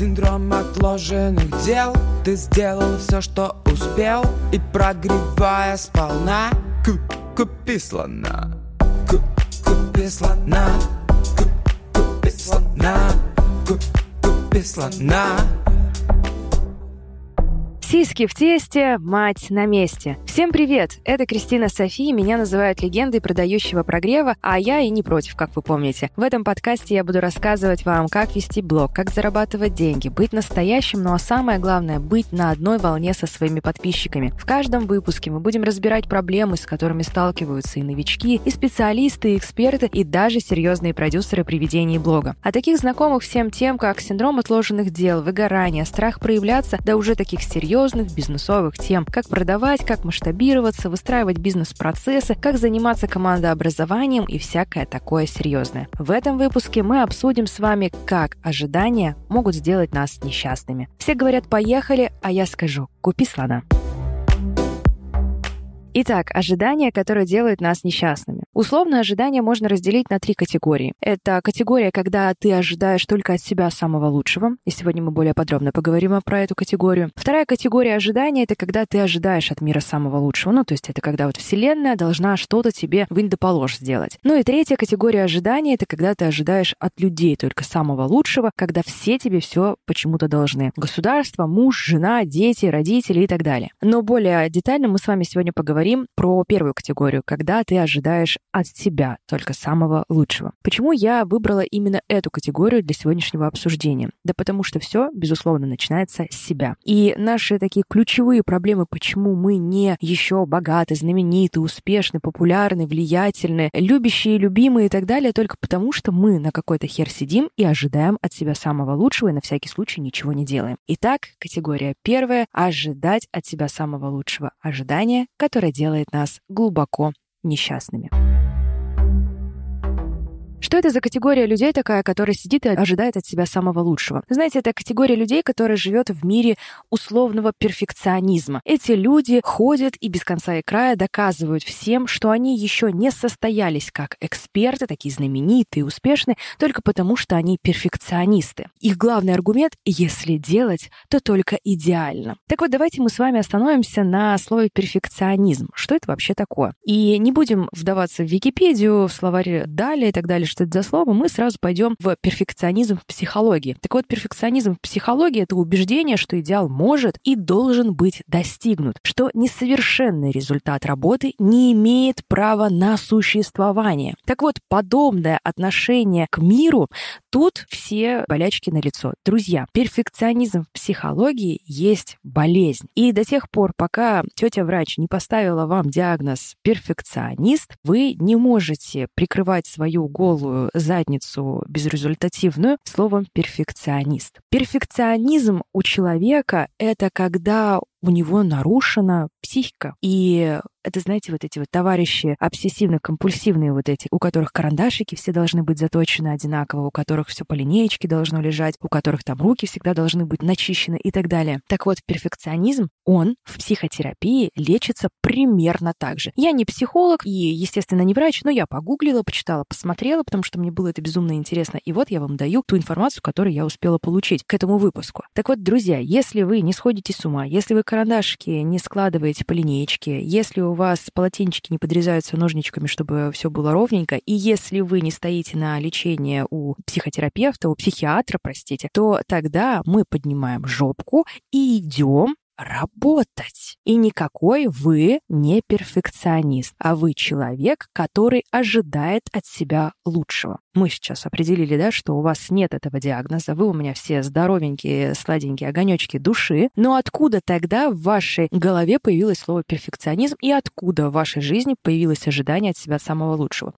Синдром отложенных дел. Ты сделал все, что успел И прогревая сполна. Купи слона Купи слона Купи слона Купи слона Сиськи в тесте, мать на месте. Всем привет! Это Кристина Софи, меня называют легендой продающего прогрева, а я и не против, как вы помните. В этом подкасте я буду рассказывать вам, как вести блог, как зарабатывать деньги, быть настоящим, ну а самое главное, быть на одной волне со своими подписчиками. В каждом выпуске мы будем разбирать проблемы, с которыми сталкиваются и новички, и специалисты, и эксперты, и даже серьезные продюсеры при ведении блога. А таких знакомых всем тем, как синдром отложенных дел, выгорание, страх проявляться, да уже таких серьезных серьезных бизнесовых тем. Как продавать, как масштабироваться, выстраивать бизнес-процессы, как заниматься командообразованием и всякое такое серьезное. В этом выпуске мы обсудим с вами, как ожидания могут сделать нас несчастными. Все говорят «поехали», а я скажу «купи слона». Итак, ожидания, которые делают нас несчастными. Условно ожидания можно разделить на три категории. Это категория, когда ты ожидаешь только от себя самого лучшего, и сегодня мы более подробно поговорим про эту категорию. Вторая категория ожидания — это когда ты ожидаешь от мира самого лучшего, ну, то есть это когда вот Вселенная должна что-то тебе в индополож сделать. Ну и третья категория ожидания — это когда ты ожидаешь от людей только самого лучшего, когда все тебе все почему-то должны. Государство, муж, жена, дети, родители и так далее. Но более детально мы с вами сегодня поговорим поговорим про первую категорию, когда ты ожидаешь от себя только самого лучшего. Почему я выбрала именно эту категорию для сегодняшнего обсуждения? Да потому что все, безусловно, начинается с себя. И наши такие ключевые проблемы, почему мы не еще богаты, знамениты, успешны, популярны, влиятельны, любящие, любимые и так далее, только потому что мы на какой-то хер сидим и ожидаем от себя самого лучшего и на всякий случай ничего не делаем. Итак, категория первая — ожидать от себя самого лучшего. Ожидание, которое делает нас глубоко несчастными. Что это за категория людей такая, которая сидит и ожидает от себя самого лучшего? Знаете, это категория людей, которая живет в мире условного перфекционизма. Эти люди ходят и без конца и края доказывают всем, что они еще не состоялись как эксперты, такие знаменитые, успешные, только потому, что они перфекционисты. Их главный аргумент — если делать, то только идеально. Так вот, давайте мы с вами остановимся на слове перфекционизм. Что это вообще такое? И не будем вдаваться в Википедию, в словарь далее и так далее, что это за слово, мы сразу пойдем в перфекционизм в психологии. Так вот, перфекционизм в психологии — это убеждение, что идеал может и должен быть достигнут, что несовершенный результат работы не имеет права на существование. Так вот, подобное отношение к миру Тут все болячки на лицо. Друзья, перфекционизм в психологии есть болезнь. И до тех пор, пока тетя-врач не поставила вам диагноз перфекционист, вы не можете прикрывать свою голую задницу безрезультативную словом перфекционист. Перфекционизм у человека — это когда у него нарушена психика. И это, знаете, вот эти вот товарищи обсессивно-компульсивные вот эти, у которых карандашики все должны быть заточены одинаково, у которых все по линеечке должно лежать, у которых там руки всегда должны быть начищены и так далее. Так вот, перфекционизм, он в психотерапии лечится примерно так же. Я не психолог и, естественно, не врач, но я погуглила, почитала, посмотрела, потому что мне было это безумно интересно. И вот я вам даю ту информацию, которую я успела получить к этому выпуску. Так вот, друзья, если вы не сходите с ума, если вы карандашики не складываете по линеечке, если у вас полотенчики не подрезаются ножничками, чтобы все было ровненько, и если вы не стоите на лечение у психотерапевта, у психиатра, простите, то тогда мы поднимаем жопку и идем работать. И никакой вы не перфекционист, а вы человек, который ожидает от себя лучшего. Мы сейчас определили, да, что у вас нет этого диагноза, вы у меня все здоровенькие, сладенькие огонечки души, но откуда тогда в вашей голове появилось слово перфекционизм и откуда в вашей жизни появилось ожидание от себя самого лучшего?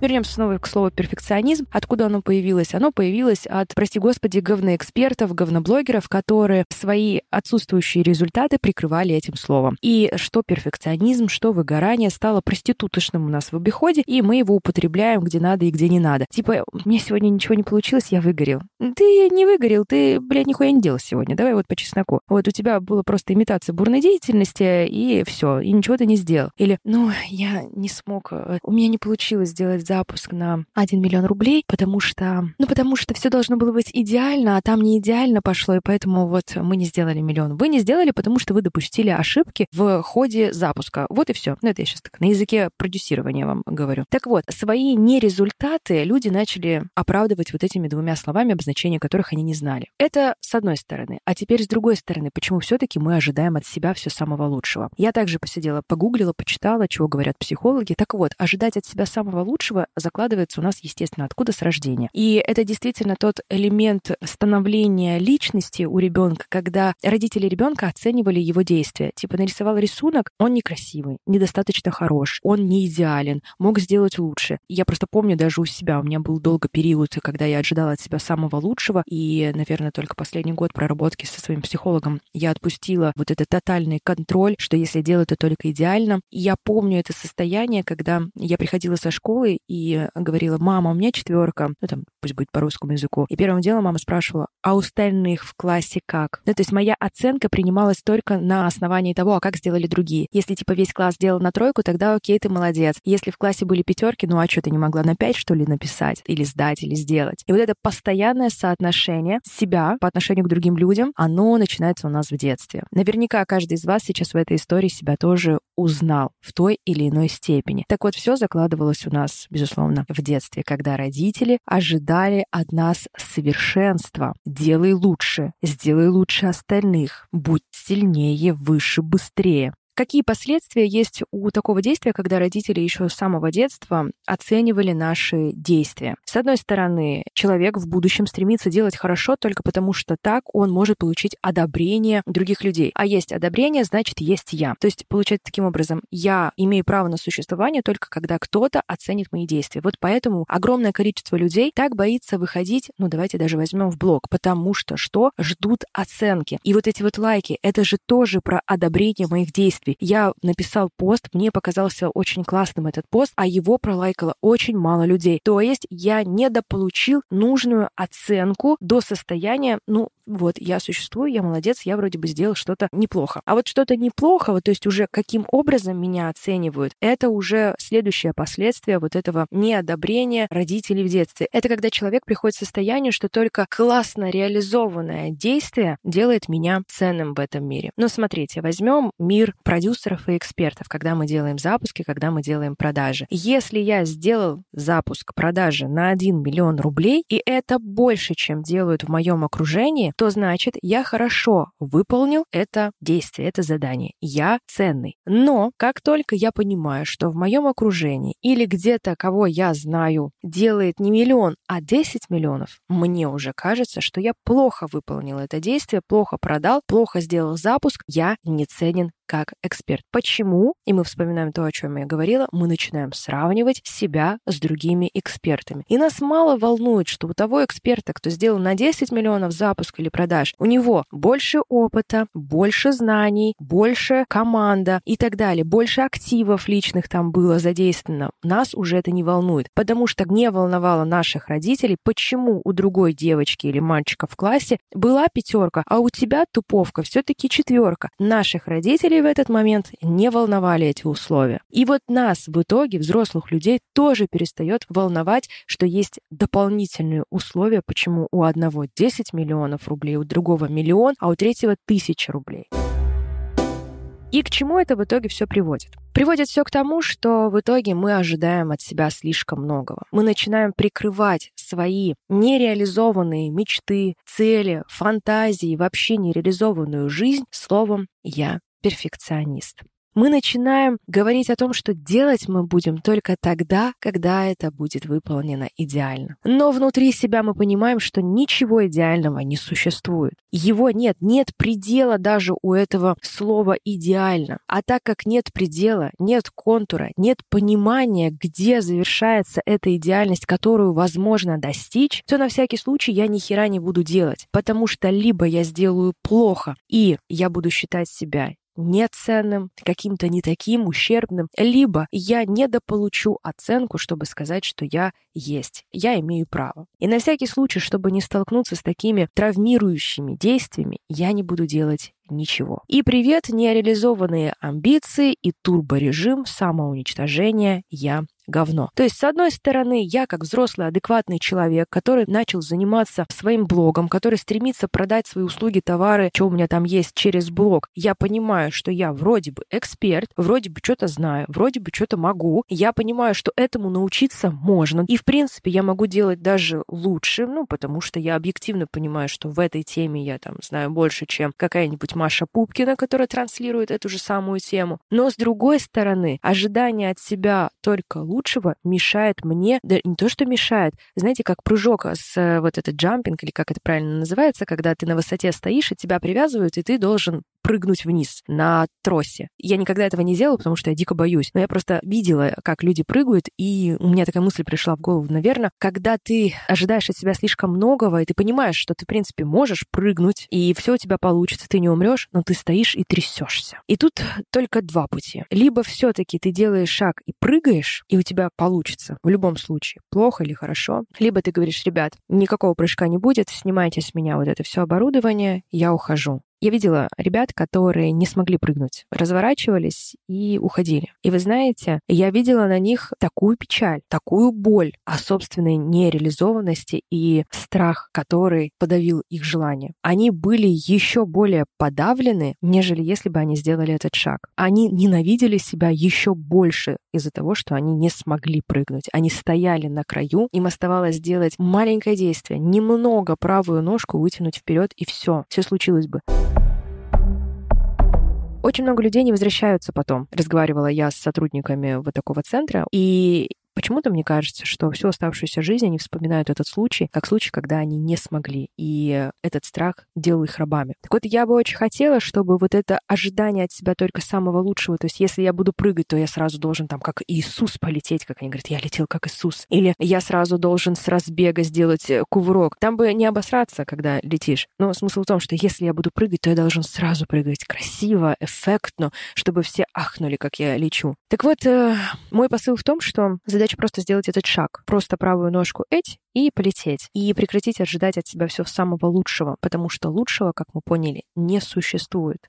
Вернемся снова к слову перфекционизм. Откуда оно появилось? Оно появилось от, прости господи, говноэкспертов, говноблогеров, которые свои отсутствующие результаты прикрывали этим словом. И что перфекционизм, что выгорание стало проституточным у нас в обиходе, и мы его употребляем где надо и где не надо. Типа, мне сегодня ничего не получилось, я выгорел. Ты не выгорел, ты, блядь, нихуя не делал сегодня. Давай вот по чесноку. Вот у тебя была просто имитация бурной деятельности, и все, и ничего ты не сделал. Или, ну, я не смог, э, у меня не получилось сделать запуск на 1 миллион рублей, потому что, ну, потому что все должно было быть идеально, а там не идеально пошло, и поэтому вот мы не сделали миллион. Вы не сделали, потому что вы допустили ошибки в ходе запуска. Вот и все. Ну, это я сейчас так на языке продюсирования вам говорю. Так вот, свои нерезультаты люди начали оправдывать вот этими двумя словами, обозначения которых они не знали. Это с одной стороны. А теперь с другой стороны, почему все-таки мы ожидаем от себя все самого лучшего? Я также посидела, погуглила, почитала, чего говорят психологи. Так вот, ожидать от себя самого лучшего закладывается у нас, естественно, откуда с рождения. И это действительно тот элемент становления личности у ребенка, когда родители ребенка оценивали его действия. Типа нарисовал рисунок, он некрасивый, недостаточно хорош, он не идеален, мог сделать лучше. Я просто помню даже у себя, у меня был долго период, когда я ожидала от себя самого лучшего, и, наверное, только последний год проработки со своим психологом я отпустила вот этот тотальный контроль, что если делаю, то только идеально. И я помню это состояние, когда я приходила со школы и говорила, мама, у меня четверка, ну там, пусть будет по русскому языку. И первым делом мама спрашивала, а у остальных в классе как? Ну, то есть моя оценка принималась только на основании того, а как сделали другие. Если, типа, весь класс сделал на тройку, тогда окей, ты молодец. Если в классе были пятерки, ну а что, ты не могла на пять, что ли, написать? Или сдать, или сделать? И вот это постоянное соотношение себя по отношению к другим людям, оно начинается у нас в детстве. Наверняка каждый из вас сейчас в этой истории себя тоже узнал в той или иной степени. Так вот, все закладывалось у нас, безусловно, в детстве, когда родители ожидали от нас совершенства. Делай лучше, сделай лучше остальных, будь сильнее, выше, быстрее. Какие последствия есть у такого действия, когда родители еще с самого детства оценивали наши действия? С одной стороны, человек в будущем стремится делать хорошо только потому, что так он может получить одобрение других людей. А есть одобрение, значит, есть я. То есть, получается таким образом, я имею право на существование только когда кто-то оценит мои действия. Вот поэтому огромное количество людей так боится выходить, ну давайте даже возьмем в блог, потому что что? Ждут оценки. И вот эти вот лайки, это же тоже про одобрение моих действий действий. Я написал пост, мне показался очень классным этот пост, а его пролайкало очень мало людей. То есть я недополучил нужную оценку до состояния, ну, вот, я существую, я молодец, я вроде бы сделал что-то неплохо. А вот что-то неплохого, то есть уже каким образом меня оценивают, это уже следующее последствие вот этого неодобрения родителей в детстве. Это когда человек приходит в состояние, что только классно реализованное действие делает меня ценным в этом мире. Но смотрите, возьмем мир продюсеров и экспертов, когда мы делаем запуски, когда мы делаем продажи. Если я сделал запуск продажи на 1 миллион рублей, и это больше, чем делают в моем окружении, то значит, я хорошо выполнил это действие, это задание. Я ценный. Но как только я понимаю, что в моем окружении или где-то, кого я знаю, делает не миллион, а 10 миллионов, мне уже кажется, что я плохо выполнил это действие, плохо продал, плохо сделал запуск, я не ценен как эксперт. Почему? И мы вспоминаем то, о чем я говорила, мы начинаем сравнивать себя с другими экспертами. И нас мало волнует, что у того эксперта, кто сделал на 10 миллионов запуск или продаж, у него больше опыта, больше знаний, больше команда и так далее, больше активов личных там было задействовано. Нас уже это не волнует, потому что не волновало наших родителей, почему у другой девочки или мальчика в классе была пятерка, а у тебя туповка все-таки четверка. Наших родителей в этот момент не волновали эти условия. И вот нас в итоге, взрослых людей, тоже перестает волновать, что есть дополнительные условия, почему у одного 10 миллионов рублей, у другого миллион, а у третьего тысяча рублей. И к чему это в итоге все приводит? Приводит все к тому, что в итоге мы ожидаем от себя слишком многого. Мы начинаем прикрывать свои нереализованные мечты, цели, фантазии, вообще нереализованную жизнь словом «я перфекционист. Мы начинаем говорить о том, что делать мы будем только тогда, когда это будет выполнено идеально. Но внутри себя мы понимаем, что ничего идеального не существует. Его нет, нет предела даже у этого слова «идеально». А так как нет предела, нет контура, нет понимания, где завершается эта идеальность, которую возможно достичь, то на всякий случай я ни хера не буду делать. Потому что либо я сделаю плохо, и я буду считать себя неценным, каким-то не таким, ущербным, либо я недополучу оценку, чтобы сказать, что я есть, я имею право. И на всякий случай, чтобы не столкнуться с такими травмирующими действиями, я не буду делать ничего. И привет, нереализованные амбиции и турборежим самоуничтожения «я говно. То есть, с одной стороны, я как взрослый, адекватный человек, который начал заниматься своим блогом, который стремится продать свои услуги, товары, что у меня там есть через блог, я понимаю, что я вроде бы эксперт, вроде бы что-то знаю, вроде бы что-то могу, я понимаю, что этому научиться можно. И, в принципе, я могу делать даже лучше, ну, потому что я объективно понимаю, что в этой теме я там знаю больше, чем какая-нибудь Маша Пупкина, которая транслирует эту же самую тему. Но, с другой стороны, ожидание от себя только лучшего мешает мне, да не то, что мешает, знаете, как прыжок с э, вот этот джампинг, или как это правильно называется, когда ты на высоте стоишь, и тебя привязывают, и ты должен прыгнуть вниз на тросе. Я никогда этого не делала, потому что я дико боюсь. Но я просто видела, как люди прыгают, и у меня такая мысль пришла в голову. Наверное, когда ты ожидаешь от себя слишком многого, и ты понимаешь, что ты, в принципе, можешь прыгнуть, и все у тебя получится, ты не умрешь, но ты стоишь и трясешься. И тут только два пути. Либо все-таки ты делаешь шаг и прыгаешь, и у тебя получится. В любом случае, плохо или хорошо. Либо ты говоришь, ребят, никакого прыжка не будет, снимайте с меня вот это все оборудование, я ухожу. Я видела ребят, которые не смогли прыгнуть, разворачивались и уходили. И вы знаете, я видела на них такую печаль, такую боль о собственной нереализованности и страх, который подавил их желание. Они были еще более подавлены, нежели если бы они сделали этот шаг. Они ненавидели себя еще больше из-за того, что они не смогли прыгнуть. Они стояли на краю, им оставалось сделать маленькое действие, немного правую ножку вытянуть вперед, и все, все случилось бы. Очень много людей не возвращаются потом. Разговаривала я с сотрудниками вот такого центра, и Почему-то мне кажется, что всю оставшуюся жизнь они вспоминают этот случай как случай, когда они не смогли, и этот страх делал их рабами. Так вот, я бы очень хотела, чтобы вот это ожидание от себя только самого лучшего, то есть если я буду прыгать, то я сразу должен там как Иисус полететь, как они говорят, я летел как Иисус. Или я сразу должен с разбега сделать э, кувырок. Там бы не обосраться, когда летишь. Но смысл в том, что если я буду прыгать, то я должен сразу прыгать красиво, эффектно, чтобы все ахнули, как я лечу. Так вот, э, мой посыл в том, что задача просто сделать этот шаг. Просто правую ножку эть и полететь. И прекратить ожидать от себя все самого лучшего, потому что лучшего, как мы поняли, не существует.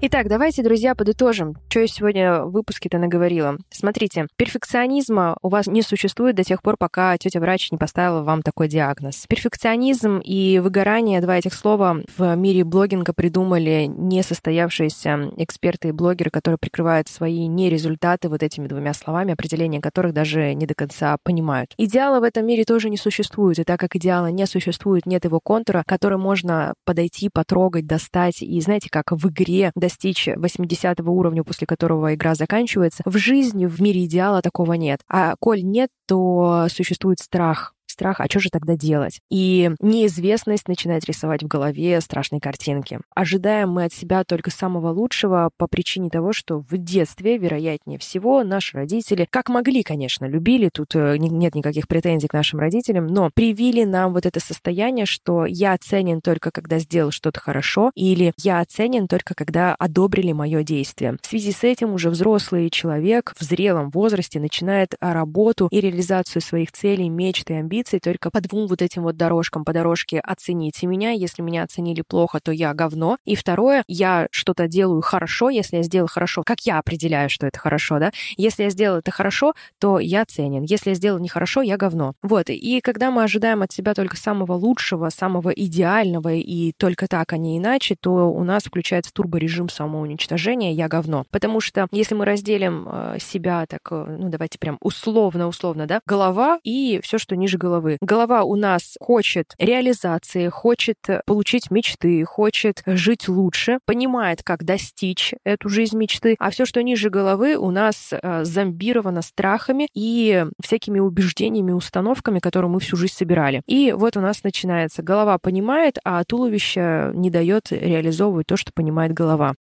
Итак, давайте, друзья, подытожим, что я сегодня в выпуске-то наговорила. Смотрите, перфекционизма у вас не существует до тех пор, пока тетя врач не поставила вам такой диагноз. Перфекционизм и выгорание, два этих слова в мире блогинга придумали несостоявшиеся эксперты и блогеры, которые прикрывают свои нерезультаты вот этими двумя словами, определения которых даже не до конца понимают. Идеала в этом мире тоже не существует, и так как идеала не существует, нет его контура, который можно подойти, потрогать, достать, и знаете, как в игре достичь 80 уровня, после которого игра заканчивается. В жизни, в мире идеала такого нет. А коль нет, то существует страх страх, а что же тогда делать? И неизвестность начинает рисовать в голове страшные картинки. Ожидаем мы от себя только самого лучшего по причине того, что в детстве, вероятнее всего, наши родители, как могли, конечно, любили, тут э, нет никаких претензий к нашим родителям, но привили нам вот это состояние, что я ценен только когда сделал что-то хорошо, или я ценен только когда одобрили мое действие. В связи с этим уже взрослый человек в зрелом возрасте начинает работу и реализацию своих целей, мечт и амбиций позиции только по двум вот этим вот дорожкам, по дорожке оцените меня, если меня оценили плохо, то я говно. И второе, я что-то делаю хорошо, если я сделал хорошо, как я определяю, что это хорошо, да? Если я сделал это хорошо, то я ценен. Если я сделал нехорошо, я говно. Вот, и когда мы ожидаем от себя только самого лучшего, самого идеального, и только так, а не иначе, то у нас включается турборежим самоуничтожения «я говно». Потому что если мы разделим э, себя так, э, ну давайте прям условно-условно, да, голова и все, что ниже головы, головы. Голова у нас хочет реализации, хочет получить мечты, хочет жить лучше, понимает, как достичь эту жизнь мечты, а все, что ниже головы, у нас э, зомбировано страхами и всякими убеждениями, установками, которые мы всю жизнь собирали. И вот у нас начинается. Голова понимает, а туловище не дает реализовывать то, что понимает голова.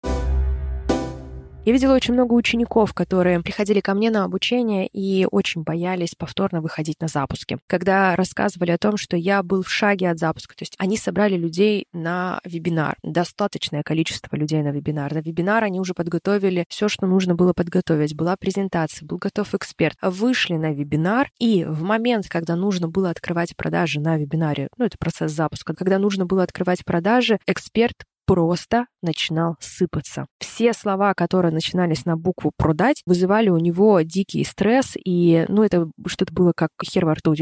Я видела очень много учеников, которые приходили ко мне на обучение и очень боялись повторно выходить на запуски. Когда рассказывали о том, что я был в шаге от запуска, то есть они собрали людей на вебинар, достаточное количество людей на вебинар. На вебинар они уже подготовили все, что нужно было подготовить. Была презентация, был готов эксперт. Вышли на вебинар, и в момент, когда нужно было открывать продажи на вебинаре, ну, это процесс запуска, когда нужно было открывать продажи, эксперт просто начинал сыпаться. Все слова, которые начинались на букву «продать», вызывали у него дикий стресс, и, ну, это что-то было как хер во рту.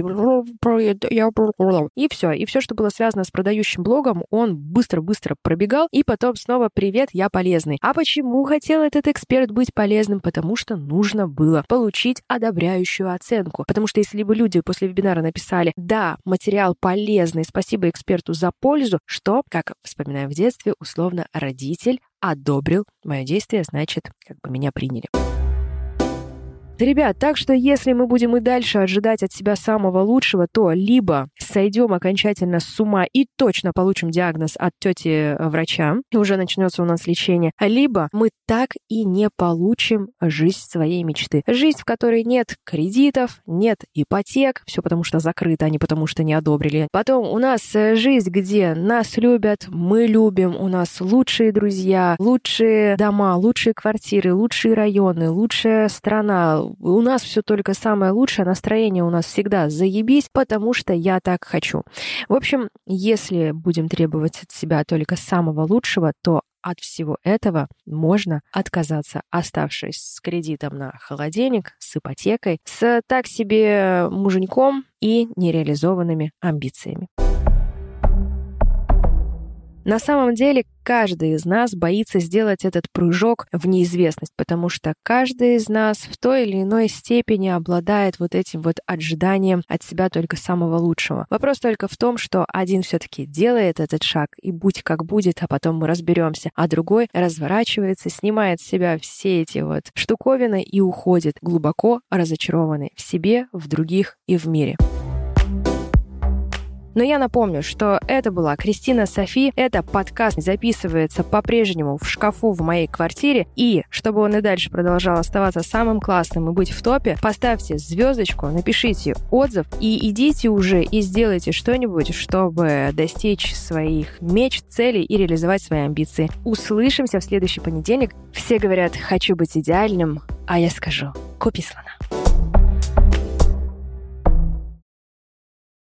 И все. И все, что было связано с продающим блогом, он быстро-быстро пробегал, и потом снова «Привет, я полезный». А почему хотел этот эксперт быть полезным? Потому что нужно было получить одобряющую оценку. Потому что если бы люди после вебинара написали «Да, материал полезный, спасибо эксперту за пользу», что, как вспоминаем в детстве, условно родитель одобрил мое действие, значит, как бы меня приняли. Ребят, так что если мы будем и дальше ожидать от себя самого лучшего, то либо сойдем окончательно с ума и точно получим диагноз от тети э, врача, и уже начнется у нас лечение, либо мы так и не получим жизнь своей мечты. Жизнь, в которой нет кредитов, нет ипотек, все потому что закрыто, а не потому что не одобрили. Потом у нас э, жизнь, где нас любят, мы любим, у нас лучшие друзья, лучшие дома, лучшие квартиры, лучшие районы, лучшая страна, у нас все только самое лучшее, настроение у нас всегда заебись, потому что я так хочу. В общем, если будем требовать от себя только самого лучшего, то от всего этого можно отказаться, оставшись с кредитом на холодильник, с ипотекой, с так себе муженьком и нереализованными амбициями. На самом деле, каждый из нас боится сделать этот прыжок в неизвестность, потому что каждый из нас в той или иной степени обладает вот этим вот ожиданием от себя только самого лучшего. Вопрос только в том, что один все-таки делает этот шаг, и будь как будет, а потом мы разберемся, а другой разворачивается, снимает с себя все эти вот штуковины и уходит глубоко разочарованный в себе, в других и в мире. Но я напомню, что это была Кристина Софи. Это подкаст записывается по-прежнему в шкафу в моей квартире. И чтобы он и дальше продолжал оставаться самым классным и быть в топе, поставьте звездочку, напишите отзыв и идите уже и сделайте что-нибудь, чтобы достичь своих меч, целей и реализовать свои амбиции. Услышимся в следующий понедельник. Все говорят, хочу быть идеальным, а я скажу, купи слона.